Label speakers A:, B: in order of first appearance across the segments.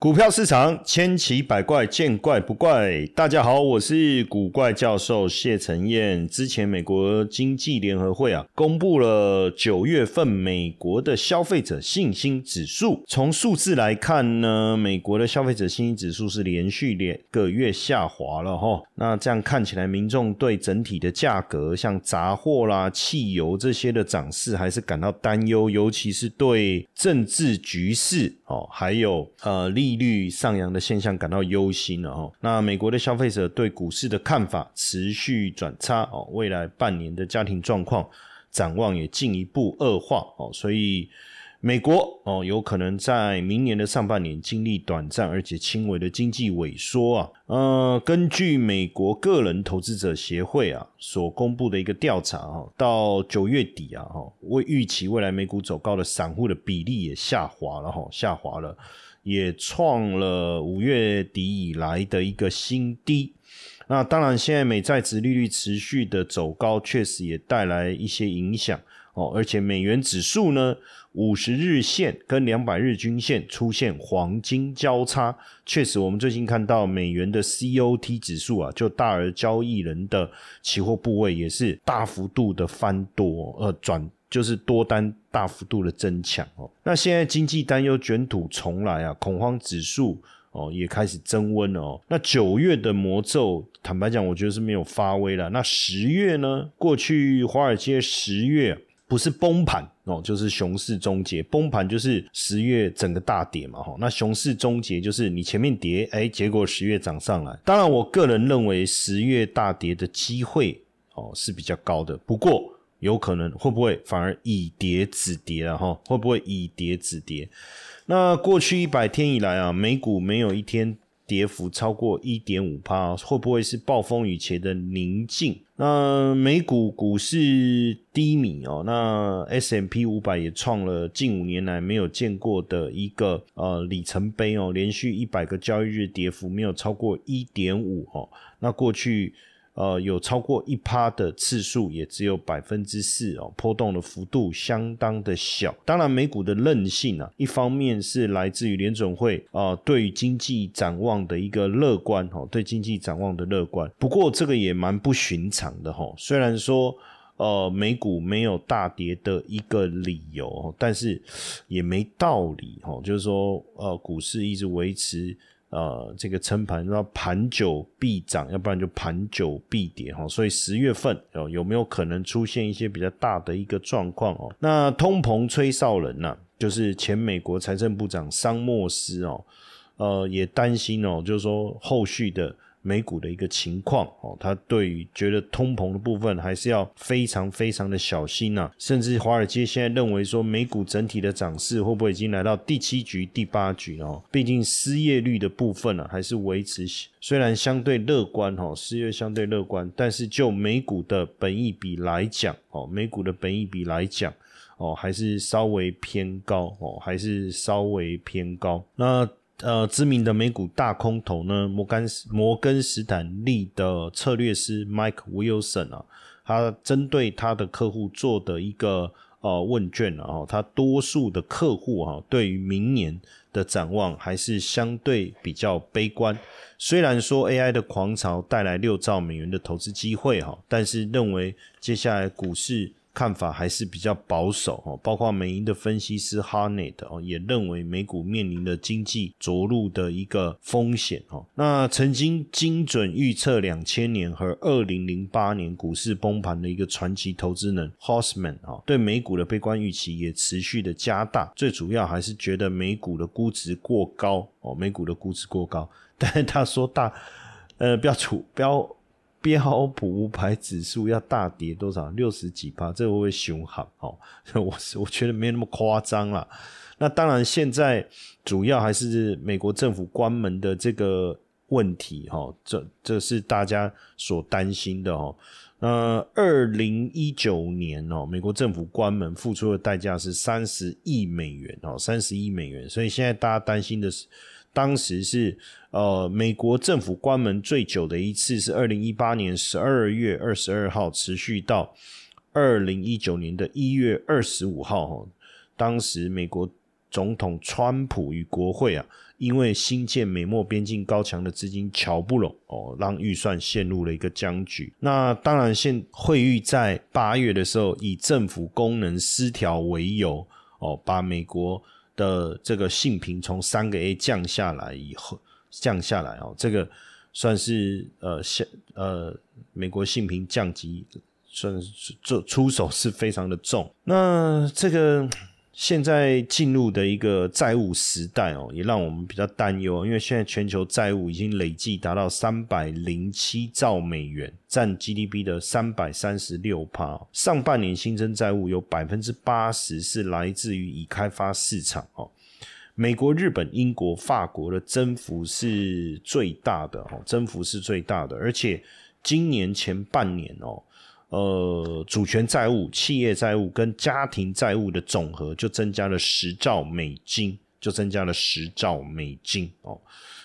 A: 股票市场千奇百怪，见怪不怪。大家好，我是古怪教授谢承彦。之前美国经济联合会啊，公布了九月份美国的消费者信心指数。从数字来看呢，美国的消费者信心指数是连续两个月下滑了哈。那这样看起来，民众对整体的价格，像杂货啦、汽油这些的涨势，还是感到担忧，尤其是对政治局势哦，还有呃利。利率上扬的现象感到忧心了哦。那美国的消费者对股市的看法持续转差哦，未来半年的家庭状况展望也进一步恶化哦，所以。美国哦，有可能在明年的上半年经历短暂而且轻微的经济萎缩啊。呃，根据美国个人投资者协会啊所公布的一个调查啊，到九月底啊哈，为预期未来美股走高的散户的比例也下滑了哈，下滑了，也创了五月底以来的一个新低。那当然，现在美债值利率持续的走高，确实也带来一些影响。哦，而且美元指数呢，五十日线跟两百日均线出现黄金交叉，确实，我们最近看到美元的 COT 指数啊，就大额交易人的期货部位也是大幅度的翻多，呃，转就是多单大幅度的增强哦。那现在经济担忧卷土重来啊，恐慌指数哦也开始增温了哦。那九月的魔咒，坦白讲，我觉得是没有发威了。那十月呢？过去华尔街十月。不是崩盘哦，就是熊市终结。崩盘就是十月整个大跌嘛，哈。那熊市终结就是你前面跌，哎，结果十月涨上来。当然，我个人认为十月大跌的机会哦是比较高的。不过有可能会不会反而以跌止跌了哈？会不会以跌止跌？那过去一百天以来啊，美股没有一天。跌幅超过一点五帕，会不会是暴风雨前的宁静？那美股股市低迷哦，那 S M P 五百也创了近五年来没有见过的一个呃里程碑哦，连续一百个交易日跌幅没有超过一点五哦，那过去。呃，有超过一趴的次数，也只有百分之四哦，波动的幅度相当的小。当然，美股的韧性啊，一方面是来自于联准会啊对于经济展望的一个乐观哈，对经济展望的乐观。不过，这个也蛮不寻常的哈。虽然说呃美股没有大跌的一个理由，但是也没道理哈，就是说呃股市一直维持。呃，这个撑盘，那盘久必涨，要不然就盘久必跌哈。所以十月份哦，有没有可能出现一些比较大的一个状况哦？那通膨吹哨人呐，就是前美国财政部长桑莫斯哦，呃，也担心哦，就是说后续的。美股的一个情况哦，他对于觉得通膨的部分还是要非常非常的小心呐，甚至华尔街现在认为说美股整体的涨势会不会已经来到第七局、第八局哦？毕竟失业率的部分呢还是维持虽然相对乐观哦，失业相对乐观，但是就美股的本益比来讲哦，美股的本益比来讲哦，还是稍微偏高哦，还是稍微偏高那。呃，知名的美股大空头呢，摩根摩根斯坦利的策略师 Mike Wilson 啊，他针对他的客户做的一个呃问卷啊，他多数的客户啊，对于明年的展望还是相对比较悲观。虽然说 AI 的狂潮带来六兆美元的投资机会哈，但是认为接下来股市。看法还是比较保守哦，包括美银的分析师 Harnett 哦，也认为美股面临的经济着陆的一个风险哦。那曾经精准预测两千年和二零零八年股市崩盘的一个传奇投资人 Hosman 啊，对美股的悲观预期也持续的加大。最主要还是觉得美股的估值过高哦，美股的估值过高。但是他说大呃，不要出不要。标普五百指数要大跌多少？六十几趴，这会不会凶悍？哦，我我觉得没那么夸张啦。那当然，现在主要还是美国政府关门的这个问题，哈，这这是大家所担心的哦。那二零一九年哦，美国政府关门付出的代价是三十亿美元哦，三十亿美元。所以现在大家担心的是。当时是呃，美国政府关门最久的一次是二零一八年十二月二十二号，持续到二零一九年的一月二十五号。哈，当时美国总统川普与国会啊，因为新建美墨边境高墙的资金瞧不拢哦，让预算陷入了一个僵局。那当然，现会议在八月的时候以政府功能失调为由哦，把美国的这个性评从三个 A 降下来以后，降下来哦，这个算是呃下呃美国性评降级，算是做出手是非常的重。那这个。现在进入的一个债务时代哦，也让我们比较担忧，因为现在全球债务已经累计达到三百零七兆美元，占 GDP 的三百三十六帕。上半年新增债务有百分之八十是来自于已开发市场哦，美国、日本、英国、法国的增幅是最大的哦，增幅是最大的，而且今年前半年哦。呃，主权债务、企业债务跟家庭债务的总和就增加了十兆美金，就增加了十兆美金哦。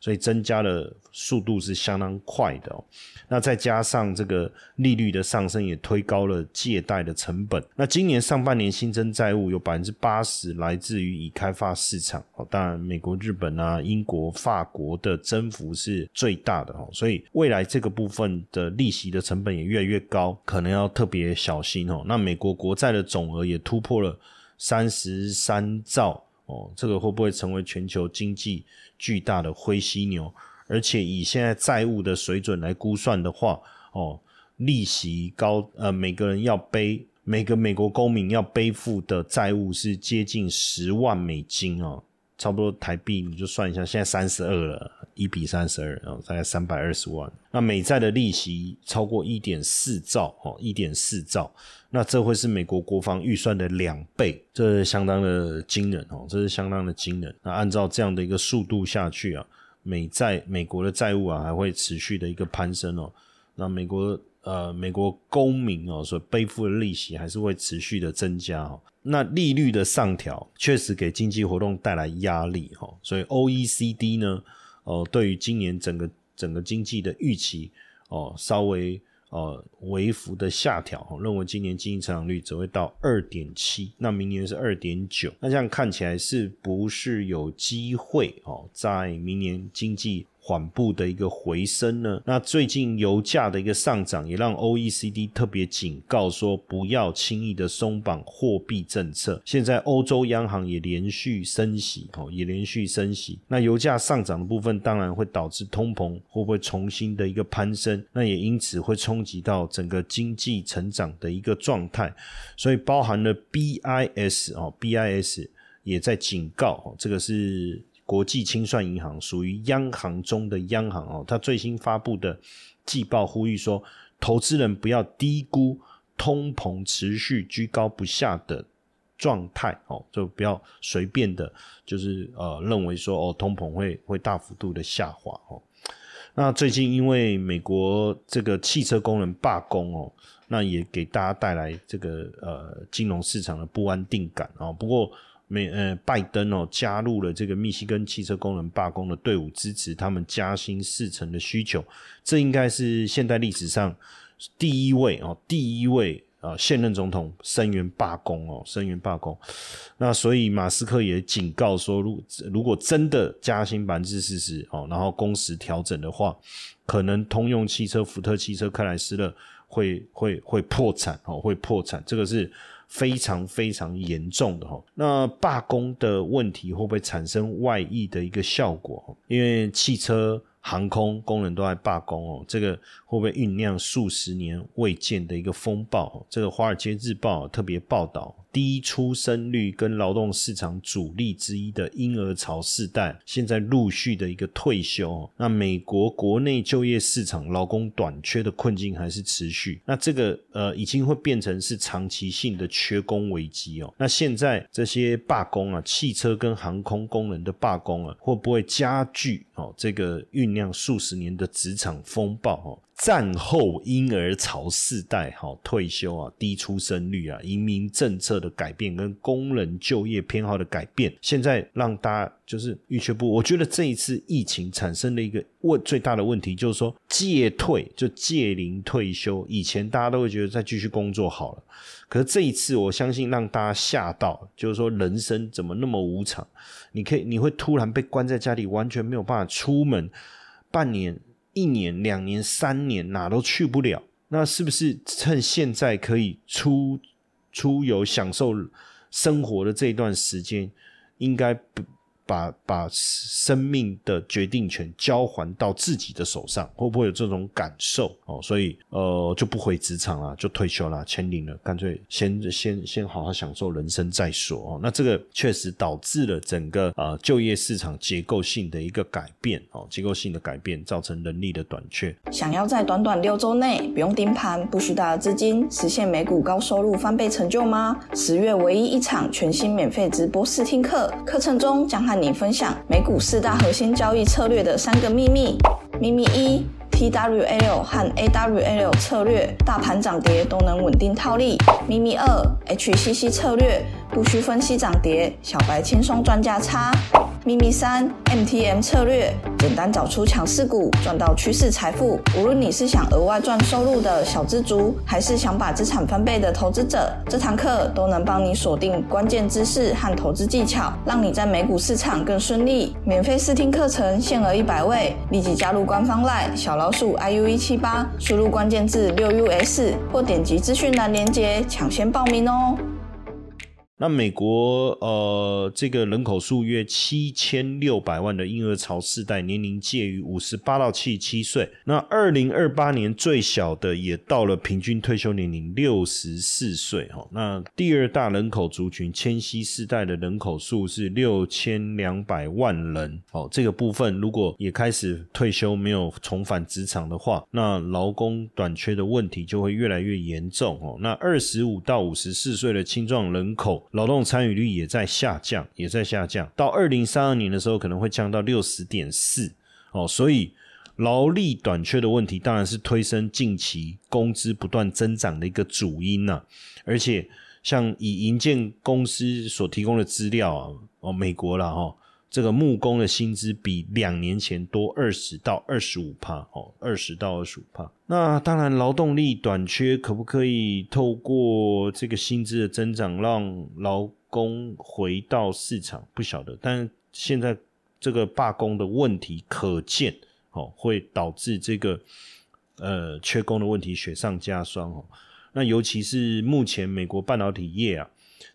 A: 所以增加的速度是相当快的哦。那再加上这个利率的上升，也推高了借贷的成本。那今年上半年新增债务有百分之八十来自于已开发市场哦。当然，美国、日本啊、英国、法国的增幅是最大的哦。所以未来这个部分的利息的成本也越来越高，可能要特别小心哦。那美国国债的总额也突破了三十三兆。哦，这个会不会成为全球经济巨大的灰犀牛？而且以现在债务的水准来估算的话，哦，利息高，呃，每个人要背，每个美国公民要背负的债务是接近十万美金哦。差不多台币你就算一下，现在三十二了，一比三十二，然后大概三百二十万。那美债的利息超过一点四兆，哦，一点四兆，那这会是美国国防预算的两倍，这相当的惊人哦，这是相当的惊人。那按照这样的一个速度下去啊，美债美国的债务啊还会持续的一个攀升哦。那美国。呃，美国公民哦所背负的利息还是会持续的增加哦。那利率的上调确实给经济活动带来压力哈。所以 O E C D 呢，哦，对于今年整个整个经济的预期哦，稍微呃微幅的下调，认为今年经济成长率只会到二点七，那明年是二点九。那这样看起来是不是有机会哦，在明年经济？缓步的一个回升呢？那最近油价的一个上涨，也让 O E C D 特别警告说，不要轻易的松绑货币政策。现在欧洲央行也连续升息，哦，也连续升息。那油价上涨的部分，当然会导致通膨会不会重新的一个攀升？那也因此会冲击到整个经济成长的一个状态。所以包含了 B I S 哦，B I S 也在警告，这个是。国际清算银行属于央行中的央行哦，它最新发布的季报呼吁说，投资人不要低估通膨持续居高不下的状态哦，就不要随便的，就是呃认为说哦通膨会会大幅度的下滑哦。那最近因为美国这个汽车工人罢工哦，那也给大家带来这个呃金融市场的不安定感哦。不过。美呃，拜登哦加入了这个密西根汽车工人罢工的队伍，支持他们加薪四成的需求。这应该是现代历史上第一位哦，第一位啊现任总统声援罢工哦，声援罢工。那所以马斯克也警告说，如如果真的加薪百分之四十哦，然后工时调整的话，可能通用汽车、福特汽车、克莱斯勒会会会破产哦，会破产。这个是。非常非常严重的哈，那罢工的问题会不会产生外溢的一个效果？因为汽车。航空工人都在罢工哦，这个会不会酝酿数十年未见的一个风暴？这个《华尔街日报》特别报道，低出生率跟劳动市场主力之一的婴儿潮世代，现在陆续的一个退休。那美国国内就业市场劳工短缺的困境还是持续。那这个呃，已经会变成是长期性的缺工危机哦。那现在这些罢工啊，汽车跟航空工人的罢工啊，会不会加剧哦？这个运酿数十年的职场风暴哦，战后婴儿潮世代，哈，退休啊，低出生率啊，移民政策的改变跟工人就业偏好的改变，现在让大家就是预缺不。我觉得这一次疫情产生的一个问最大的问题，就是说借退就借龄退休，以前大家都会觉得再继续工作好了，可是这一次我相信让大家吓到，就是说人生怎么那么无常？你可以你会突然被关在家里，完全没有办法出门，半年。一年、两年、三年，哪都去不了。那是不是趁现在可以出出游、享受生活的这一段时间，应该不？把把生命的决定权交还到自己的手上，会不会有这种感受哦？所以呃，就不回职场了，就退休了，签领了，干脆先先先好好享受人生再说哦。那这个确实导致了整个呃就业市场结构性的一个改变哦，结构性的改变造成人力的短缺。
B: 想要在短短六周内不用盯盘、不需大的资金，实现美股高收入翻倍成就吗？十月唯一一场全新免费直播试听课，课程中将和你分享美股四大核心交易策略的三个秘密。秘密一：TWL 和 AWL 策略，大盘涨跌都能稳定套利。秘密二：HCC 策略，不需分析涨跌，小白轻松赚价差。秘密三：MTM 策略，简单找出强势股，赚到趋势财富。无论你是想额外赚收入的小资族，还是想把资产翻倍的投资者，这堂课都能帮你锁定关键知识和投资技巧，让你在美股市场更顺利。免费试听课程限额一百位，立即加入官方 LINE 小老鼠 iu 一七八，输入关键字六 us 或点击资讯栏链接抢先报名哦。
A: 那美国呃，这个人口数约七千六百万的婴儿潮世代，年龄介于五十八到七十七岁。那二零二八年最小的也到了平均退休年龄六十四岁哈。那第二大人口族群千禧世代的人口数是六千两百万人。哦，这个部分如果也开始退休，没有重返职场的话，那劳工短缺的问题就会越来越严重哦。那二十五到五十四岁的青壮人口。劳动参与率也在下降，也在下降。到二零三二年的时候，可能会降到六十点四哦。所以劳力短缺的问题，当然是推升近期工资不断增长的一个主因呐。而且，像以银建公司所提供的资料啊，哦，美国了哈。这个木工的薪资比两年前多二十到二十五帕哦，二十到二十五帕。那当然，劳动力短缺，可不可以透过这个薪资的增长，让劳工回到市场？不晓得。但现在这个罢工的问题可见，哦，会导致这个呃缺工的问题雪上加霜哦。那尤其是目前美国半导体业啊。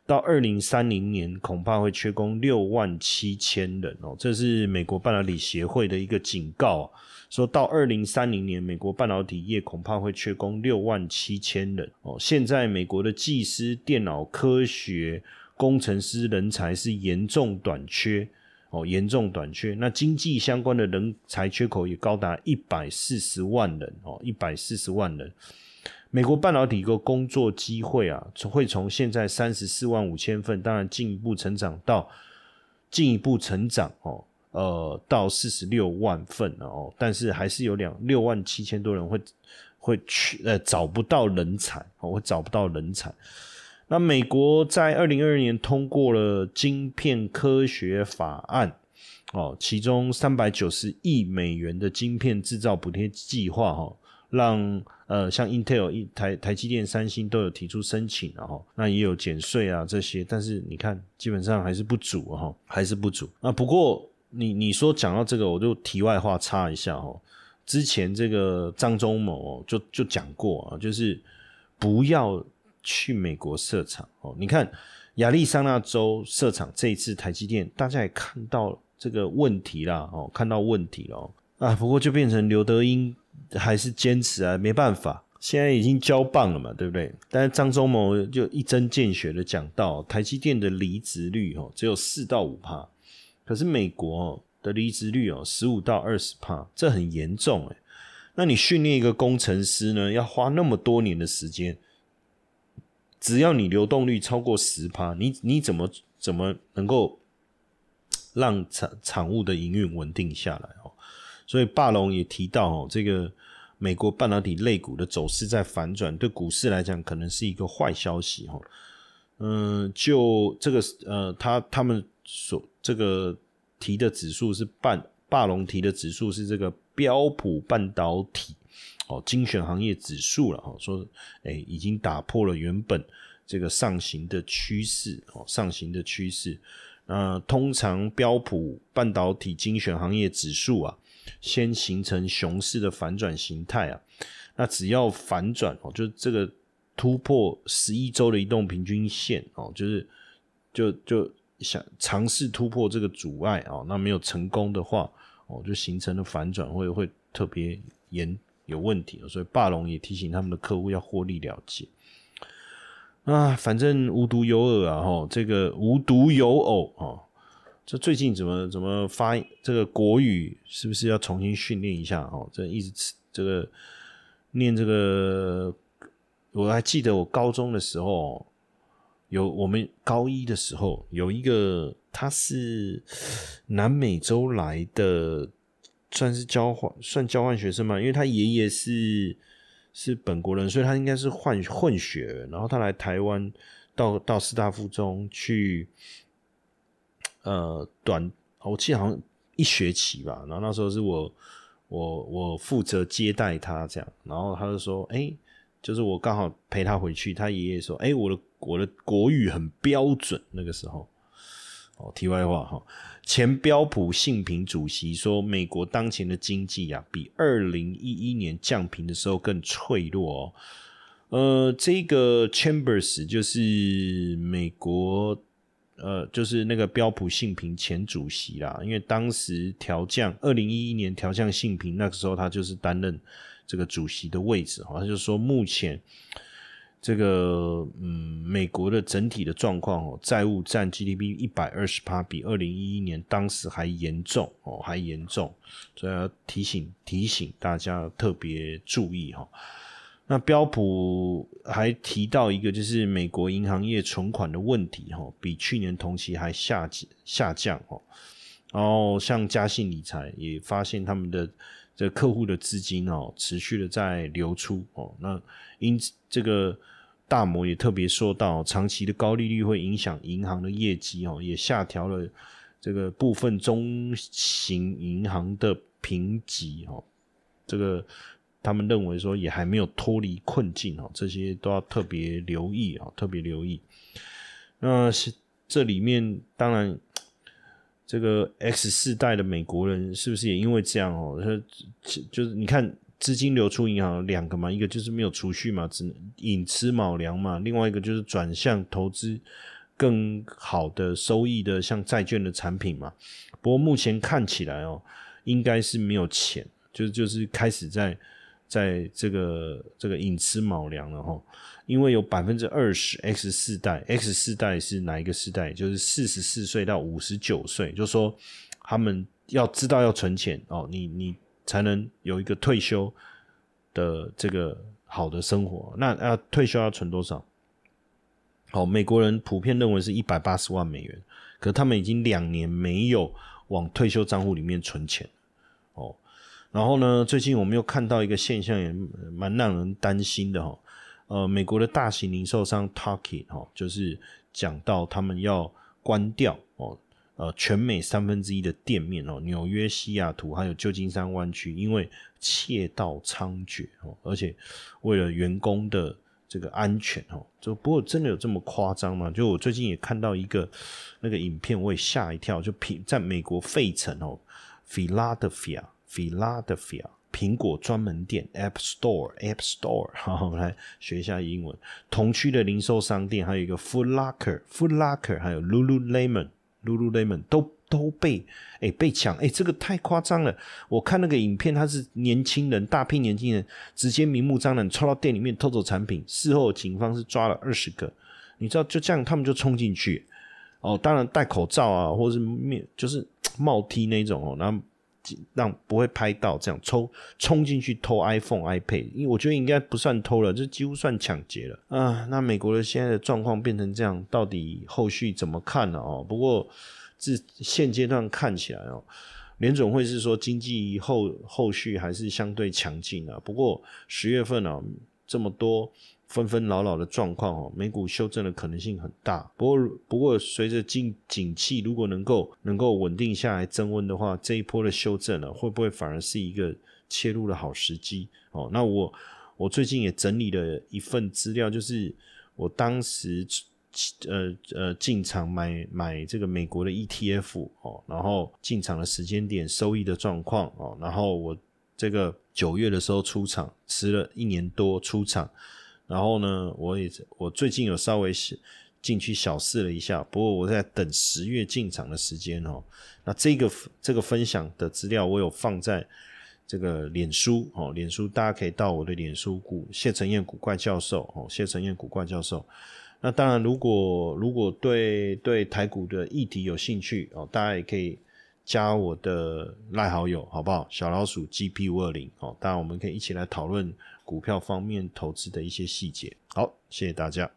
A: 到二零三零年，恐怕会缺工六万七千人哦，这是美国半导体协会的一个警告，说到二零三零年，美国半导体业恐怕会缺工六万七千人哦。现在美国的技师、电脑科学工程师人才是严重短缺哦，严重短缺。那经济相关的人才缺口也高达一百四十万人哦，一百四十万人。美国半导体个工作机会啊，会从现在三十四万五千份，当然进一步成长到进一步成长哦，呃，到四十六万份哦，但是还是有两六万七千多人会会去呃找不到人才哦，会找不到人才。那美国在二零二二年通过了晶片科学法案哦，其中三百九十亿美元的晶片制造补贴计划哈。让呃，像 Intel、一台台积电、三星都有提出申请，然后那也有减税啊这些，但是你看基本上还是不足哈，还是不足。那不过你你说讲到这个，我就题外话插一下哈，之前这个张忠谋就就讲过啊，就是不要去美国设厂哦。你看亚利桑那州设厂这一次台积电，大家也看到这个问题啦哦，看到问题了啊，不过就变成刘德英。还是坚持啊，没办法，现在已经交棒了嘛，对不对？但是张忠谋就一针见血的讲到，台积电的离职率哦只有四到五帕，可是美国的离职率哦十五到二十帕，这很严重诶那你训练一个工程师呢，要花那么多年的时间，只要你流动率超过十帕，你你怎么怎么能够让产产物的营运稳定下来哦？所以霸龙也提到哦，这个美国半导体类股的走势在反转，对股市来讲可能是一个坏消息哈。嗯，就这个呃，他他们所这个提的指数是半霸龙提的指数是这个标普半导体哦精选行业指数了哈，说哎已经打破了原本这个上行的趋势哦上行的趋势。那通常标普半导体精选行业指数啊。先形成熊市的反转形态啊，那只要反转哦，就这个突破十一周的移动平均线哦，就是就就想尝试突破这个阻碍啊，那没有成功的话哦，就形成了反转，会会特别严有问题所以霸龙也提醒他们的客户要获利了结啊，反正无独有偶啊，哈，这个无独有偶啊。这最近怎么怎么发这个国语是不是要重新训练一下哦？这一直这个念这个，我还记得我高中的时候有我们高一的时候有一个他是南美洲来的，算是交换算交换学生嘛，因为他爷爷是是本国人，所以他应该是混混血，然后他来台湾到到师大附中去。呃，短我记得好像一学期吧，然后那时候是我我我负责接待他这样，然后他就说，哎，就是我刚好陪他回去，他爷爷说，哎，我的我的国语很标准，那个时候，哦，题外话哈，前标普信评主席说，美国当前的经济啊，比二零一一年降平的时候更脆弱哦，呃，这个 Chambers 就是美国。呃，就是那个标普信评前主席啦，因为当时调降，二零一一年调降信评，那个时候他就是担任这个主席的位置哈。他就说，目前这个嗯，美国的整体的状况哦，债务占 GDP 一百二十趴，比二零一一年当时还严重哦，还严重，所以要提醒提醒大家特别注意哈。那标普还提到一个，就是美国银行业存款的问题，哈，比去年同期还下下降，哦。然后像嘉信理财也发现他们的这客户的资金哦，持续的在流出，哦。那因此这个大摩也特别说到，长期的高利率会影响银行的业绩，哦，也下调了这个部分中型银行的评级，哦，这个。他们认为说也还没有脱离困境哦，这些都要特别留意啊，特别留意。那是这里面当然，这个 X 世代的美国人是不是也因为这样哦？他就是你看资金流出银行两个嘛，一个就是没有储蓄嘛，只能寅吃卯粮嘛；另外一个就是转向投资更好的收益的，像债券的产品嘛。不过目前看起来哦，应该是没有钱，就就是开始在。在这个这个寅吃卯粮了哈，因为有百分之二十 X 四代，X 四代是哪一个世代？就是四十四岁到五十九岁，就说他们要知道要存钱哦，你你才能有一个退休的这个好的生活。那要退休要存多少？好，美国人普遍认为是一百八十万美元，可他们已经两年没有往退休账户里面存钱哦。然后呢？最近我们又看到一个现象，也蛮让人担心的哈。呃，美国的大型零售商 Target 哈，就是讲到他们要关掉哦，呃，全美三分之一的店面哦，纽约、西雅图还有旧金山湾区，因为窃盗猖獗哦，而且为了员工的这个安全哦，就不过真的有这么夸张吗？就我最近也看到一个那个影片，我也吓一跳，就平在美国费城哦，Philadelphia。Philadelphia 苹果专门店 App Store App Store，好，我们来学一下英文。同区的零售商店还有一个 Foot Locker Foot Locker，还有 Lululemon Lululemon 都都被哎被抢哎，这个太夸张了。我看那个影片，他是年轻人，大批年轻人直接明目张胆冲到店里面偷走产品。事后警方是抓了二十个，你知道就这样，他们就冲进去哦，当然戴口罩啊，或者是面就是 帽 T 那种哦，然后。让不会拍到这样冲冲进去偷 iPhone、iPad，因为我觉得应该不算偷了，这几乎算抢劫了啊！那美国的现在的状况变成这样，到底后续怎么看呢？哦，不过自现阶段看起来哦，联总会是说经济后后续还是相对强劲啊，不过十月份啊这么多纷纷扰扰的状况哦，美股修正的可能性很大。不过不过随着景景气如果能够能够稳定下来增温的话，这一波的修正呢会不会反而是一个切入的好时机哦？那我我最近也整理了一份资料，就是我当时。呃呃，进场买买这个美国的 ETF 哦，然后进场的时间点、收益的状况哦，然后我这个九月的时候出场，吃了一年多出场，然后呢，我也我最近有稍微进去小试了一下，不过我在等十月进场的时间哦。那这个这个分享的资料我有放在这个脸书哦，脸书大家可以到我的脸书股谢承彦古怪教授哦，谢承彦古怪教授。那当然，如果如果对对台股的议题有兴趣哦，大家也可以加我的赖好友，好不好？小老鼠 GP 五二零好，当然我们可以一起来讨论股票方面投资的一些细节。好，谢谢大家。